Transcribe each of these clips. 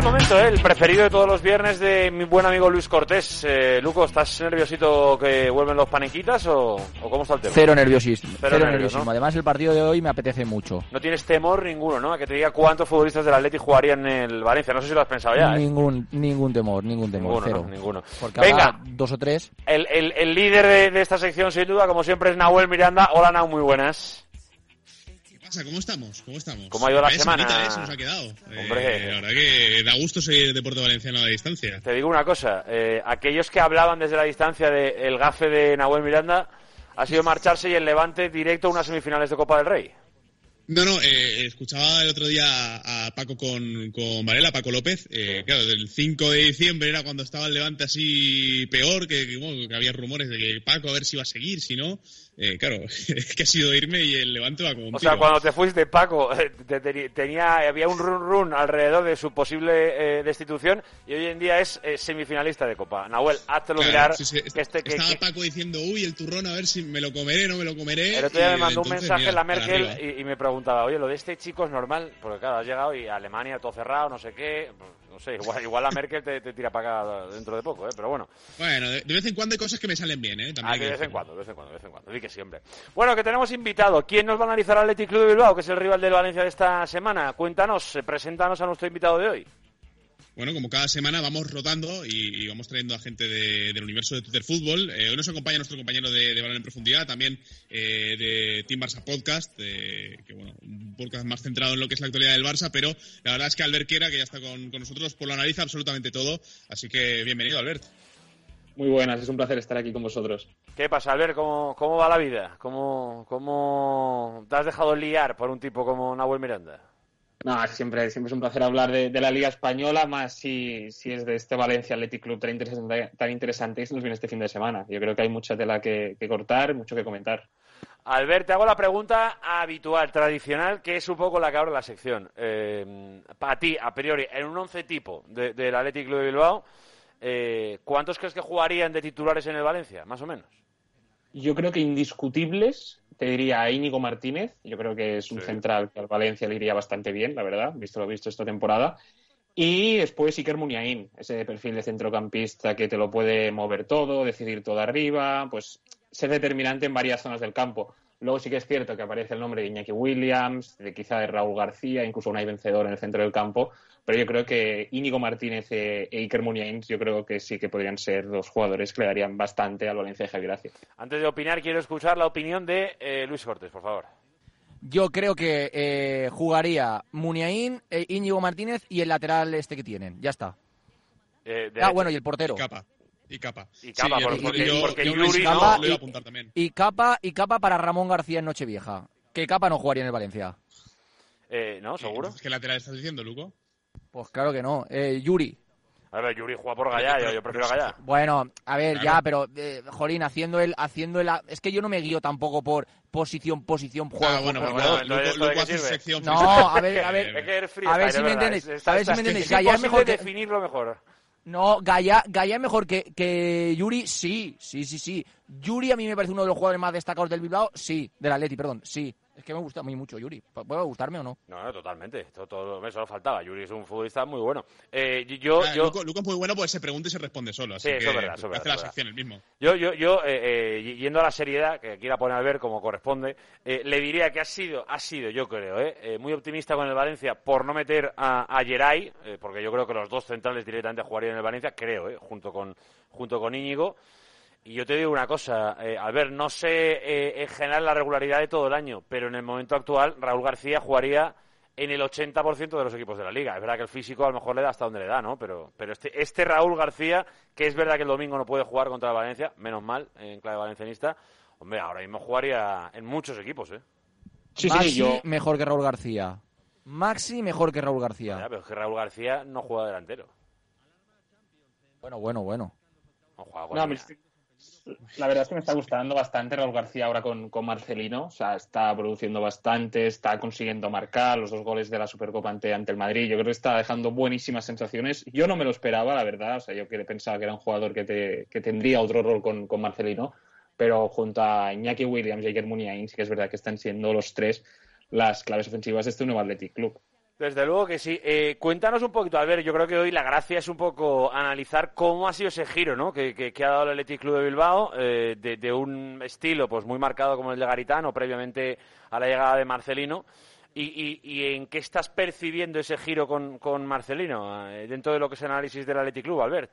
El momento, ¿eh? el preferido de todos los viernes de mi buen amigo Luis Cortés. Eh, Luco, ¿estás nerviosito que vuelven los panequitas o, o cómo está el tema? Cero nerviosismo. Cero Cero, nervios, nerviosismo. ¿no? Además, el partido de hoy me apetece mucho. No tienes temor ninguno, ¿no? A que te diga cuántos futbolistas del Atleti jugarían en el Valencia. No sé si lo has pensado ya, ¿eh? Ningún, ningún temor, ningún temor. Ninguno, cero. ¿no? Ninguno. Porque Venga. dos o tres. El, el- el líder de, de esta sección, sin duda, como siempre, es Nahuel Miranda. Hola, Nau, muy buenas. ¿Qué pasa? ¿Cómo estamos? ¿Cómo estamos? ¿Cómo ha ido la semana? semanita, ¿eh? Se nos ha quedado. Hombre. Eh, la verdad que da gusto seguir Deporte Valenciano a la distancia. Te digo una cosa. eh, aquellos que hablaban desde la distancia del gafe de Nahuel Miranda ha sido marcharse y el Levante directo a unas semifinales de Copa del Rey. No, no, eh, escuchaba el otro día a, a Paco con, con Varela, Paco López. Eh, claro, del 5 de diciembre era cuando estaba el Levante así peor, que, que, bueno, que había rumores de que Paco a ver si iba a seguir, si no. Eh, claro, es que ha sido irme y el Levante va como un O sea, tiro. cuando te fuiste, Paco, eh, te- te- tenía, había un run run alrededor de su posible eh, destitución y hoy en día es eh, semifinalista de Copa. Nahuel, háztelo Claro, mirar. sí, sí, que este, que- estaba que- Paco diciendo, uy, el turrón, a ver si me lo comeré, no me lo comeré. el otro día me mandó un mensaje mira, la Merkel y, y me preguntaba, oye, lo de este chico es normal, porque claro, has llegado y Alemania todo cerrado, no sé qué, no sé, igual, igual la Merkel te, te tira para acá dentro de poco, ¿eh? pero bueno. Bueno, de, de vez en cuando hay cosas que me salen bien, ¿eh? También Ah, de vez en cuando, de vez en cuando, de vez en cuando. Di que siempre. Bueno, que tenemos invitado. ¿Quién nos va a analizar al Athletic Club de Bilbao, que es el rival del Valencia de esta semana? Cuéntanos, eh, preséntanos a nuestro invitado de hoy. Bueno, como cada semana vamos rotando y, y vamos trayendo a gente de- del universo de Twitter Fútbol. Eh, hoy nos acompaña nuestro compañero de, de Balón en Profundidad, también eh, de Team Barça Podcast, eh, que bueno, un podcast más centrado en lo que es la actualidad del Barça, pero la verdad es que Albert Quera, que ya está con, con nosotros, pues lo analiza absolutamente todo. Así que bienvenido, Albert. Muy buenas, es un placer estar aquí con vosotros. ¿Qué pasa, Albert? ¿Cómo, cómo va la vida? ¿Cómo, ¿Cómo te has dejado liar por un tipo como Nahuel Miranda? No, siempre, siempre es un placer hablar de, de la Liga Española, más si, si es de este Valencia Athletic Club tan interesante, tan interesante que nos viene este fin de semana. Yo creo que hay mucha tela que, que cortar, mucho que comentar. Albert, te hago la pregunta habitual, tradicional, que es un poco la que abre la sección. Eh, para ti, a priori, en un once tipo de- del Athletic Club de Bilbao, eh, ¿cuántos crees que jugarían de titulares en el Valencia, más o menos? Yo creo que indiscutibles, te diría a Íñigo Martínez. Yo creo que es un Sí. central que al Valencia le iría bastante bien, la verdad, visto lo visto esta temporada. Y después Iker Muniain, ese perfil de centrocampista que te lo puede mover todo, decidir todo arriba, pues ser determinante en varias zonas del campo. Luego sí que es cierto que aparece el nombre de Iñaki Williams, de quizá de Raúl García, incluso una vencedor en el centro del campo, pero yo creo que Íñigo Martínez e Iker Muniain yo creo que sí que podrían ser dos jugadores que le darían bastante al Valencia de Javi Gracia. Antes de opinar, quiero escuchar la opinión de eh, Luis Cortés, por favor. Yo creo que eh, jugaría Muniain, eh, Íñigo Martínez y el lateral este que tienen. Ya está. Eh, Ah, bueno, y el portero. Capa. Y capa. Y capa, Sí, por- yo- porque- yo- porque yo Yuri lo- no- lo iba a y- apuntar también. Y capa, y capa para Ramón García en Nochevieja. Que capa no jugaría en el Valencia. Eh, ¿No? ¿Seguro? ¿Qué lateral estás diciendo, Luco? Pues claro que no. Eh, Yuri. A ver, Yuri juega por Gallá, yo, yo prefiero Gallá. Bueno, a ver, Claro. ya, pero, eh, Jolín, haciendo el, haciendo el... Es que yo no me guío tampoco por posición, posición, juego. Ah, bueno, pero bueno, No, a ver, a ver. Es que eres A ver si me entendéis, Está- a ver si me entendéis. Es Gallá es mejor que- definirlo mejor. No, Gaya, Gaya es mejor que, que Yuri, sí, sí, sí, sí. Yuri a mí me parece uno de los jugadores más destacados del Bilbao, sí, del Atleti, perdón, sí. Es que me gusta a mí mucho Yuri. ¿Pu- ¿Puede gustarme o no? No, no, totalmente. Todo, todo eso faltaba. Yuri es un futbolista muy bueno. Eh, yo, Ah, yo, Luco, Luco es muy bueno, pues se pregunta y se responde solo. Así Sí, eso es verdad, eso hace verdad, la sección el mismo. Yo, yo, yo eh, eh, yendo a la seriedad, que quiera poner a ver como corresponde, eh, le diría que ha sido, ha sido, yo creo, eh, eh, muy optimista con el Valencia por no meter a, a Geray, eh, porque yo creo que los dos centrales directamente jugarían en el Valencia, creo, eh, junto con junto con Íñigo. Y yo te digo una cosa, eh, Albert, no sé eh, en general la regularidad de todo el año, pero en el momento actual Raúl García jugaría en el 80% de los equipos de la liga. Es verdad que el físico a lo mejor le da hasta donde le da, ¿no? Pero, pero este, este Raúl García, que es verdad que el domingo no puede jugar contra el Valencia, menos mal, en clave valencianista, hombre, ahora mismo jugaría en muchos equipos, ¿eh? Sí, Maxi sí, yo, mejor que Raúl García. Maxi mejor que Raúl García. Ya, pero es que Raúl García no juega delantero. Bueno, bueno, bueno. No juega con No, la verdad es que me está gustando bastante Raúl García ahora con, Marcelino. O sea, está produciendo bastante, está consiguiendo marcar los dos goles de la Supercopa ante, ante el Madrid. Yo creo que está dejando buenísimas sensaciones. Yo no me lo esperaba, la verdad. O sea, yo pensaba que era un jugador que, te- tendría otro rol con, con Marcelino. Pero junto a Iñaki Williams y Iker Muniain, sí que es verdad que están siendo los tres las claves ofensivas de este nuevo Athletic Club. Desde luego que sí. Eh, cuéntanos un poquito, Albert, yo creo que hoy la gracia es un poco analizar cómo ha sido ese giro ¿no? que, que, ha dado el Athletic Club de Bilbao, eh, de, un estilo pues muy marcado como el de Garitano, previamente a la llegada de Marcelino. ¿Y, y, en qué estás percibiendo ese giro con, con Marcelino eh, dentro de lo que es el análisis del Athletic Club, Albert?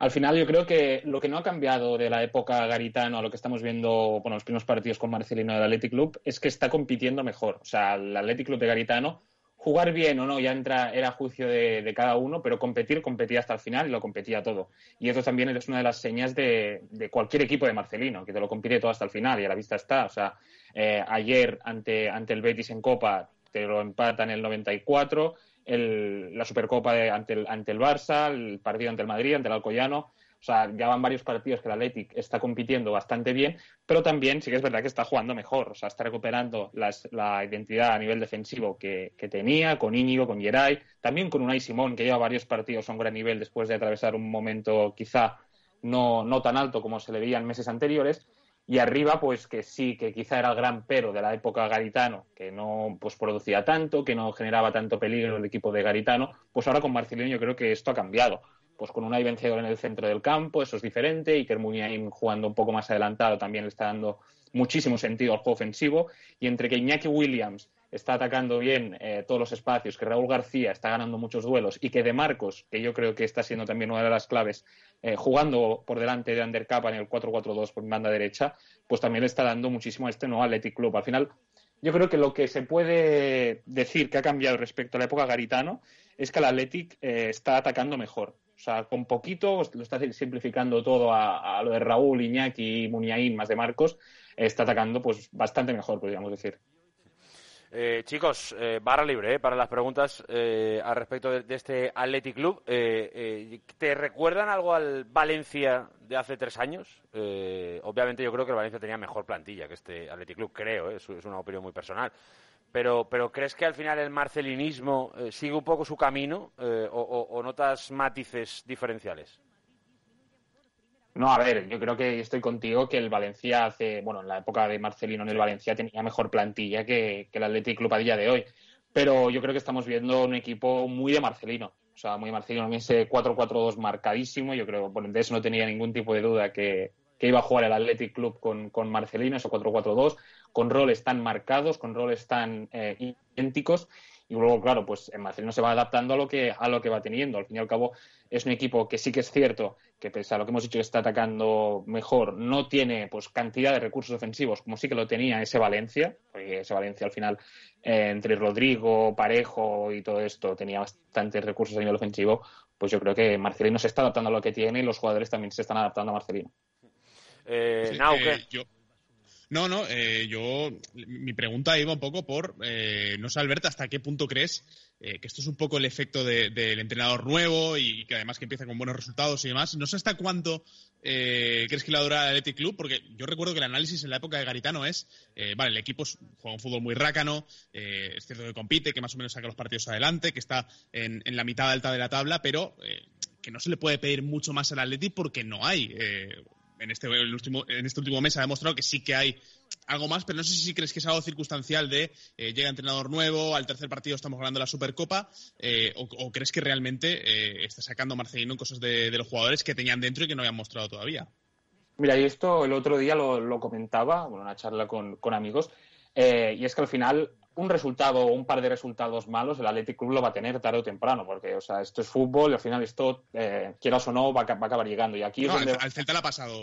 Al final yo creo que lo que no ha cambiado de la época Garitano a lo que estamos viendo, bueno, los primeros partidos con Marcelino del Athletic Club, es que está compitiendo mejor. O sea, el Athletic Club de Garitano, jugar bien o no, ya entra, era juicio de, cada uno, pero competir, competía hasta el final y lo competía todo. Y eso también es una de las señas de, cualquier equipo de Marcelino, que te lo compite todo hasta el final y a la vista está. O sea, eh, ayer ante, ante el Betis en Copa te lo empatan el 94 la Supercopa ante, el, ante el Barça, el partido ante el Madrid, ante el Alcoyano. O sea, ya van varios partidos que el Athletic está compitiendo bastante bien, pero también sí que es verdad que está jugando mejor. O sea, está recuperando la identidad a nivel defensivo que, tenía con Íñigo, con Geray, también con Unai Simón, que lleva varios partidos a un gran nivel después de atravesar un momento quizá no, no tan alto como se le veía en meses anteriores. Y arriba, pues que sí, que quizá era el gran pero de la época Garitano, que no pues producía tanto, que no generaba tanto peligro el equipo de Garitano, pues ahora con Marcelino yo creo que esto ha cambiado. Pues con un vencedor en el centro del campo, eso es diferente, y Muniain jugando un poco más adelantado también le está dando muchísimo sentido al juego ofensivo, y entre que Iñaki Williams está atacando bien eh, todos los espacios, que Raúl García está ganando muchos duelos y que De Marcos, que yo creo que está siendo también una de las claves, eh, jugando por delante de Undercapa en el 4-4-2 por banda derecha, pues también le está dando muchísimo a este nuevo Athletic Club. Al final, yo creo que lo que se puede decir que ha cambiado respecto a la época Garitano es que el Athletic eh, está atacando mejor. O sea, con poquito, lo está simplificando todo a, lo de Raúl, Iñaki, Muniain, más de Marcos, está atacando pues bastante mejor, podríamos decir. Eh, chicos, eh, barra libre eh, para las preguntas eh, al respecto de, este Athletic Club. ¿Te recuerdan algo al Valencia de hace tres años? obviamente yo creo que el Valencia tenía mejor plantilla que este Athletic Club, creo, es, una opinión muy personal. Pero, pero ¿crees que al final el marcelinismo sigue un poco su camino o notas matices diferenciales? No, a ver, yo creo que estoy contigo que el Valencia hace, bueno, en la época de Marcelino en el Valencia tenía mejor plantilla que, el Athletic Club a día de hoy. Pero yo creo que estamos viendo un equipo muy de Marcelino. O sea, muy de Marcelino. Ese 4-4-2 marcadísimo. Yo creo, por eso no tenía ningún tipo de duda que, iba a jugar el Athletic Club con, con Marcelino, ese 4-4-2, con roles tan marcados, con roles tan eh, idénticos y luego, claro, pues en Marcelino se va adaptando a lo que a lo que va teniendo. Al fin y al cabo, es un equipo que sí que es cierto que pese a lo que hemos dicho que está atacando mejor, no tiene pues cantidad de recursos ofensivos como sí que lo tenía ese Valencia, porque ese Valencia al final eh, entre Rodrigo, Parejo y todo esto tenía bastantes recursos a nivel ofensivo, pues yo creo que Marcelino se está adaptando a lo que tiene y los jugadores también se están adaptando a Marcelino. Eh, eh no, no, eh, yo, mi pregunta iba un poco por, eh, no sé, Alberto, ¿hasta qué punto crees eh, que esto es un poco el efecto del entrenador nuevo y que además que empieza con buenos resultados y demás? No sé hasta cuánto crees que le dura el Athletic Club, porque yo recuerdo que el análisis en la época de Garitano es, vale, el equipo juega un fútbol muy rácano, es cierto que compite, que más o menos saca los partidos adelante, que está en, en la mitad alta de la tabla, pero que no se le puede pedir mucho más al Athletic porque no hay en este, último, en este último mes ha demostrado que sí que hay algo más, pero no sé si crees que es algo circunstancial de eh, llega entrenador nuevo, al tercer partido estamos ganando la Supercopa, eh, o, crees que realmente eh, está sacando Marcelino cosas de, los jugadores que tenían dentro y que no habían mostrado todavía. Mira, y esto el otro día lo, comentaba, bueno, una charla con, con amigos, y es que al final un resultado o un par de resultados malos, el Athletic Club lo va a tener tarde o temprano, porque o sea, esto es fútbol y al final esto, eh, quieras o no, va a, acabar llegando. Y aquí al, Celta le ha pasado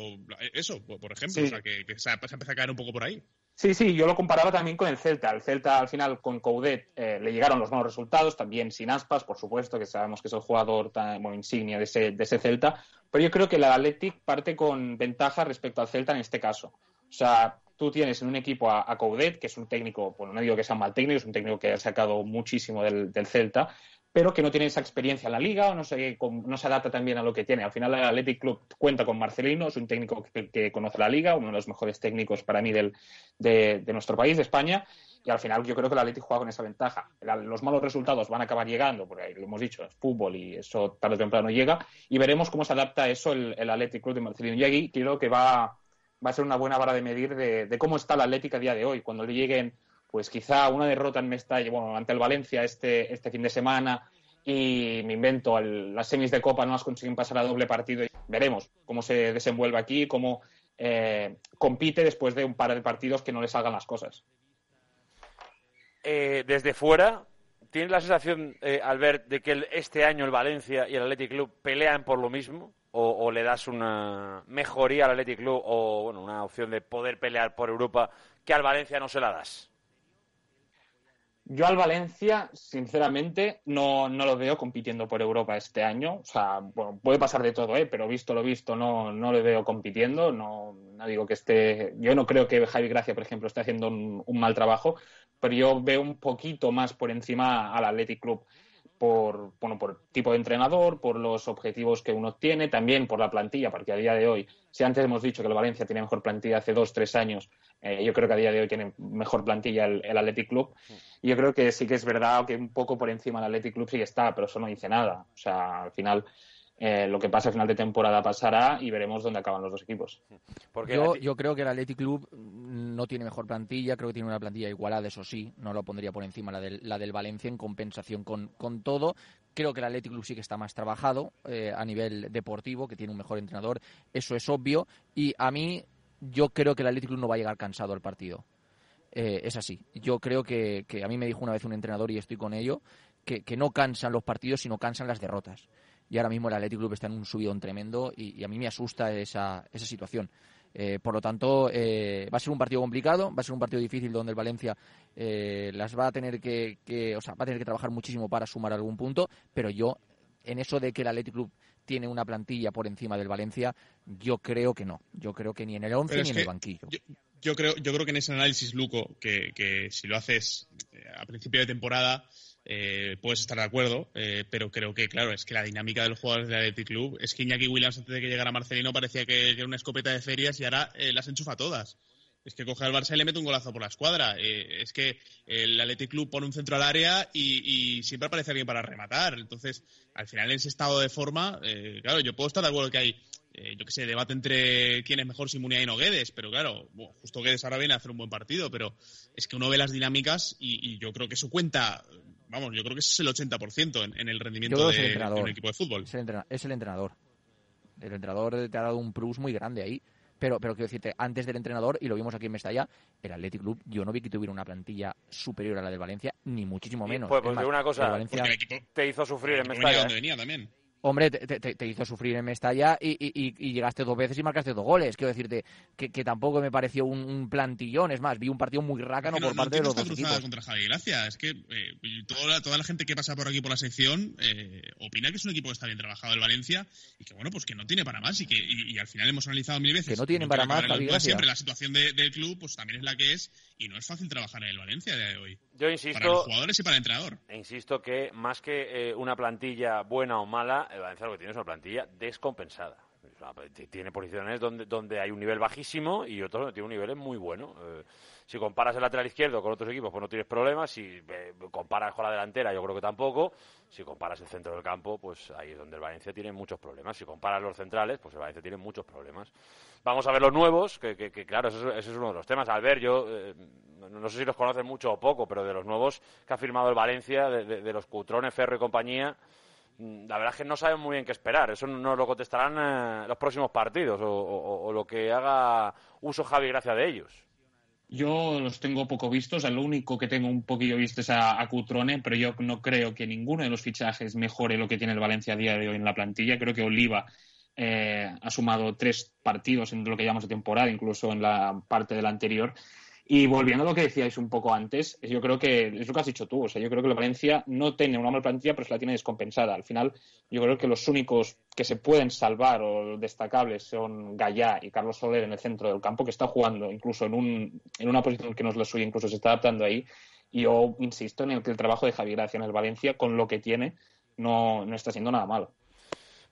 eso, por ejemplo, o sea, que, se, ha, empezado a caer un poco por ahí. Sí, sí, yo lo comparaba también con el Celta. El Celta, al final, con Coudet eh, le llegaron los malos resultados, también sin aspas, por supuesto, que sabemos que es el jugador tan, bueno, insignia de ese, de ese Celta. Pero yo creo que el Athletic parte con ventaja respecto al Celta en este caso. O sea, tú tienes en un equipo a, Coudet, que es un técnico, bueno, no digo que sea mal técnico, es un técnico que ha sacado muchísimo del, Celta, pero que no tiene esa experiencia en la liga o no se, no se adapta también a lo que tiene. Al final el Athletic Club cuenta con Marcelino, es un técnico que, conoce la liga, uno de los mejores técnicos para mí del, de, nuestro país, de España, y al final yo creo que el Athletic juega con esa ventaja. Los malos resultados van a acabar llegando, porque lo hemos dicho, es fútbol y eso tarde o temprano llega, y veremos cómo se adapta a eso el, el Athletic Club de Marcelino. Y aquí creo que va va a ser una buena vara de medir de, cómo está la Atlética a día de hoy. Cuando le lleguen pues quizá una derrota en Mestalla, bueno, ante el Valencia este, este fin de semana y me invento, las semis de Copa no las consiguen pasar a doble partido. Veremos cómo se desenvuelve aquí, cómo eh, compite después de un par de partidos que no le salgan las cosas. Eh, desde fuera, ¿tienes la sensación, eh, Albert, de que este año el Valencia y el Athletic Club pelean por lo mismo? O, le das una mejoría al Athletic Club o bueno, una opción de poder pelear por Europa que al Valencia no se la das? Yo al Valencia, sinceramente, no, no, lo veo compitiendo por Europa este año. O sea, bueno, puede pasar de todo, ¿eh? pero visto lo visto, no, no lo veo compitiendo. No, no digo que esté. Yo no creo que Javi Gracia, por ejemplo, esté haciendo un, un mal trabajo, pero yo veo un poquito más por encima al Athletic Club por, bueno, por tipo de entrenador, por los objetivos que uno tiene, también por la plantilla, porque a día de hoy, si antes hemos dicho que el Valencia tiene mejor plantilla hace dos, tres años, eh, yo creo que a día de hoy tiene mejor plantilla el, el, Athletic Club. Y yo creo que sí que es verdad que un poco por encima del Athletic Club sí está, pero eso no dice nada. O sea, al final eh, lo que pasa al final de temporada pasará y veremos dónde acaban los dos equipos. yo, yo creo que el Athletic Club no tiene mejor plantilla, creo que tiene una plantilla igualada, eso sí, no lo pondría por encima la del, la del Valencia en compensación con, con todo. Creo que el Athletic Club sí que está más trabajado eh, a nivel deportivo, que tiene un mejor entrenador, eso es obvio. Y a mí, yo creo que el Athletic Club no va a llegar cansado al partido. Eh, es así. Yo creo que, que, a mí me dijo una vez un entrenador, y estoy con ello, que, que no cansan los partidos, sino cansan las derrotas y ahora mismo el Athletic Club está en un subidón tremendo y, a mí me asusta esa, esa situación. Eh, por lo tanto, eh, va a ser un partido complicado, va a ser un partido difícil donde el Valencia eh, las va a tener que, o sea, va a tener que trabajar muchísimo para sumar algún punto, pero yo en eso de que el Athletic Club tiene una plantilla por encima del Valencia, yo creo que no. Yo creo que ni en el 11 ni en el banquillo. Yo, creo, yo creo que en ese análisis, Luco, que, que si lo haces a principio de temporada, eh, puedes estar de acuerdo, eh, pero creo que, claro, es que la dinámica de los jugadores del Athletic Club es que Iñaki Williams, antes de que llegara Marcelino, parecía que, era una escopeta de ferias y ahora eh, las enchufa todas. Es que coge al Barça y le mete un golazo por la escuadra. es que el Athletic Club pone un centro al área y, siempre aparece alguien para rematar. Entonces, al final, en ese estado de forma, claro, yo puedo estar de acuerdo que hay yo que sé, debate entre quién es mejor, si Munia o Guedes, pero claro, justo Guedes ahora viene a hacer un buen partido, pero es que uno ve las dinámicas y, y, yo creo que eso cuenta vamos, yo creo que es el 80% en, en el rendimiento de, un equipo de fútbol. Es el, entrenador. El entrenador te ha dado un plus muy grande ahí. Pero, pero quiero decirte, antes del entrenador, y lo vimos aquí en Mestalla, el Athletic Club, yo no vi que tuviera una plantilla superior a la del Valencia, ni muchísimo menos. Pues, pues una cosa, Valencia... te hizo sufrir en Mestalla. Donde venía también. Hombre, te, hizo sufrir en Mestalla y, y, llegaste dos veces y marcaste dos goles. Quiero decirte que, que tampoco me pareció un, plantillón. Es más, vi un partido muy rácano por parte de los dos equipos. contra Javi Gracia. Es que eh, toda, la, toda la gente que pasa por aquí por la sección eh, opina que es un equipo que está bien trabajado el Valencia y que bueno, pues que no tiene para más y que y, al final hemos analizado mil veces. Que no tiene para más Javi Gracia. Siempre la situación del club pues también es la que es y no es fácil trabajar en el Valencia a día de hoy. Yo insisto. Para los jugadores y para el entrenador. Insisto que más que eh, una plantilla buena o mala, el Valencia lo que tiene es una plantilla descompensada. Tiene posiciones donde, donde hay un nivel bajísimo y otros donde tiene un nivel muy bueno. Eh, si comparas el lateral izquierdo con otros equipos, pues no tienes problemas. Si eh, comparas con la delantera, yo creo que tampoco. Si comparas el centro del campo, pues ahí es donde el Valencia tiene muchos problemas. Si comparas los centrales, pues el Valencia tiene muchos problemas. Vamos a ver los nuevos, que, claro, ese, es uno de los temas. Al ver, yo eh, no sé si los conocen mucho o poco, pero de los nuevos que ha firmado el Valencia, de, los Cutrones, Ferro y compañía, la verdad es que no saben muy bien qué esperar. Eso nos lo contestarán eh, los próximos partidos o, lo que haga uso Javi gracia de ellos. Yo los tengo poco vistos, lo único que tengo un poquillo visto es a, Cutrone, pero yo no creo que ninguno de los fichajes mejore lo que tiene el Valencia a día de hoy en la plantilla. Creo que Oliva eh, ha sumado tres partidos en lo que llamamos de temporada, incluso en la parte de la anterior, y volviendo a lo que decíais un poco antes, yo creo que es lo que has dicho tú. O sea, yo creo que la Valencia no tiene una mala plantilla, pero se la tiene descompensada. Al final, yo creo que los únicos que se pueden salvar o destacables son Gallá y Carlos Soler en el centro del campo, que está jugando incluso en, un, en una posición que no es la suya, incluso se está adaptando ahí. Y yo insisto en el que el trabajo de Javier Gracia en el Valencia, con lo que tiene, no, no está siendo nada malo.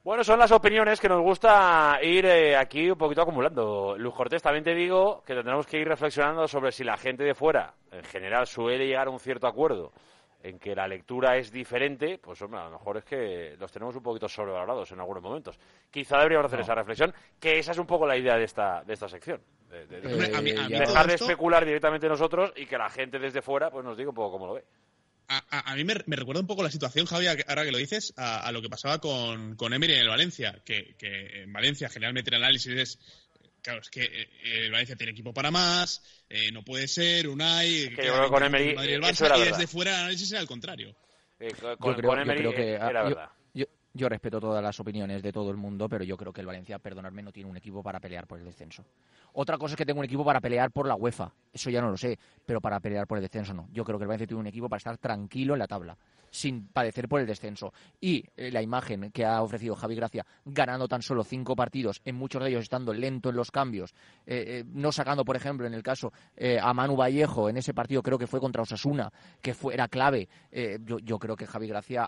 Bueno, son las opiniones que nos gusta ir eh, aquí un poquito acumulando. Luz Cortés, también te digo que tendremos que ir reflexionando sobre si la gente de fuera, en general, suele llegar a un cierto acuerdo en que la lectura es diferente, pues hombre, a lo mejor es que los tenemos un poquito sobrevalorados en algunos momentos. Quizá deberíamos hacer esa reflexión, que esa es un poco la idea de esta, de esta sección. De, dejar de especular directamente nosotros y que la gente desde fuera pues nos diga un poco cómo lo ve. A, mí me, recuerda un poco la situación, Javi, ahora que lo dices, a, lo que pasaba con, con Emery en el Valencia, que, en Valencia generalmente el análisis es claro, es que eh, el Valencia tiene equipo para más, eh, no puede ser, Unai, que, que yo creo que con Emery, el Barça, y desde fuera el análisis era al contrario. Eh, con, yo creo, Emery yo creo que, era verdad. Yo respeto todas las opiniones de todo el mundo, pero yo creo que el Valencia, perdonadme, no tiene un equipo para pelear por el descenso. Otra cosa es que tenga un equipo para pelear por la UEFA, eso ya no lo sé, pero para pelear por el descenso no. Yo creo que el Valencia tiene un equipo para estar tranquilo en la tabla sin padecer por el descenso. Y eh, la imagen que ha ofrecido Javi Gracia, ganando tan solo cinco partidos, en muchos de ellos estando lento en los cambios, eh, eh, no sacando, por ejemplo, en el caso a Manu Vallejo, en ese partido creo que fue contra Osasuna, que fue, era clave. Yo, creo que Javi Gracia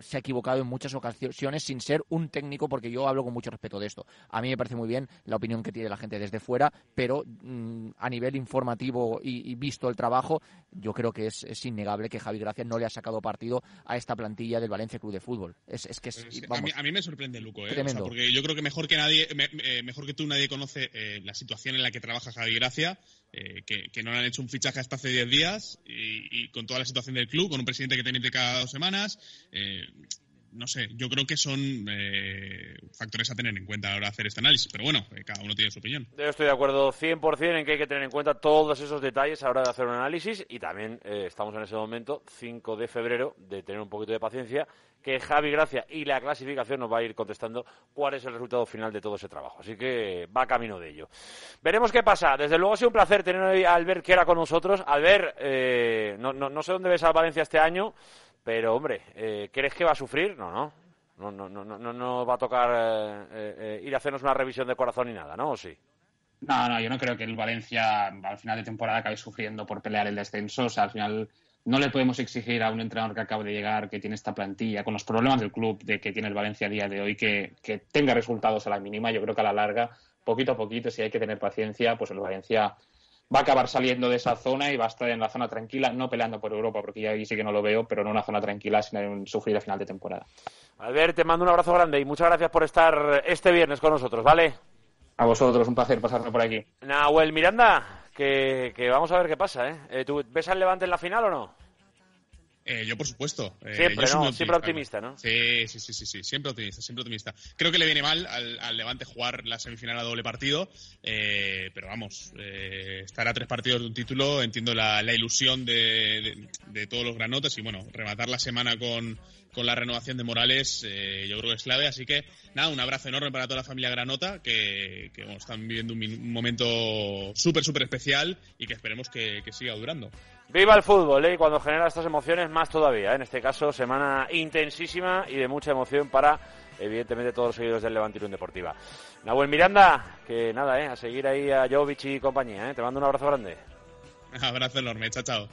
se ha equivocado en muchas ocasiones sin ser un técnico, porque yo hablo con mucho respeto de esto. A mí me parece muy bien la opinión que tiene la gente desde fuera, pero mm, a nivel informativo y, visto el trabajo, yo creo que es, es innegable que Javi Gracia no le ha sacado partido a esta plantilla del Valencia Club de Fútbol. Es, que a, mí, me sorprende, Luco, ¿eh? porque yo creo que mejor que nadie, eh, mejor que tú, nadie conoce eh, la situación en la que trabaja Javi Gracia. Eh, que, no le han hecho un fichaje hasta hace 10 días y, con toda la situación del club, con un presidente que tiene cada dos semanas no sé, yo creo que son eh, factores a tener en cuenta a la hora de hacer este análisis, pero bueno, eh, cada uno tiene su opinión. Yo estoy de acuerdo 100% en que hay que tener en cuenta todos esos detalles a la hora de hacer un análisis y también eh, estamos en ese momento, 5 de febrero, de tener un poquito de paciencia, que Javi Gracia y la clasificación nos va a ir contestando cuál es el resultado final de todo ese trabajo. Así que va camino de ello. Veremos qué pasa. Desde luego ha sido un placer tener a Albert que era con nosotros. Albert, no, no, no sé dónde ves a Valencia este año. Pero, hombre, eh, ¿crees que va a sufrir? No, no. No, no, no, no, no va a tocar eh, eh, ir a hacernos una revisión de corazón ni nada, ¿no? ¿O sí? No, no, yo no creo que el Valencia al final de temporada acabe sufriendo por pelear el descenso. O sea, al final no le podemos exigir a un entrenador que acaba de llegar, que tiene esta plantilla, con los problemas del club de que tiene el Valencia a día de hoy, que, que tenga resultados a la mínima. Yo creo que a la larga, poquito a poquito, si hay que tener paciencia, pues el Valencia va a acabar saliendo de esa zona y va a estar en la zona tranquila, no peleando por Europa, porque ya ahí sí que no lo veo, pero en una zona tranquila sin sufrir a final de temporada. Albert, te mando un abrazo grande y muchas gracias por estar este viernes con nosotros, ¿vale? A vosotros, un placer pasarme por aquí. Nahuel Miranda, que, que vamos a ver qué pasa, ¿eh? eh ¿Tú ves al Levante en la final o no? Eh, yo, por supuesto. Eh, siempre, ¿no? siempre optimista, ¿no? Sí, sí, sí, sí, siempre optimista, siempre optimista. Creo que le viene mal al, Levante jugar la semifinal a doble partido, eh, pero vamos, estar a tres partidos de un título, entiendo la, ilusión de, todos los granotes y bueno, rematar la semana con, la renovación de Morales, yo creo que es clave. Así que nada, un abrazo enorme para toda la familia Granota, que, están viviendo un, momento súper, súper especial y que esperemos que siga durando. Viva el fútbol, ¿eh? Y cuando genera estas emociones, más todavía. ¿eh? En este caso, semana intensísima y de mucha emoción para, evidentemente, todos los seguidores del Levante Deportiva. Nahuel Miranda, que nada, ¿eh? A seguir ahí a Jovic y compañía, ¿eh? Te mando un abrazo grande. Abrazo enorme, chao, chao.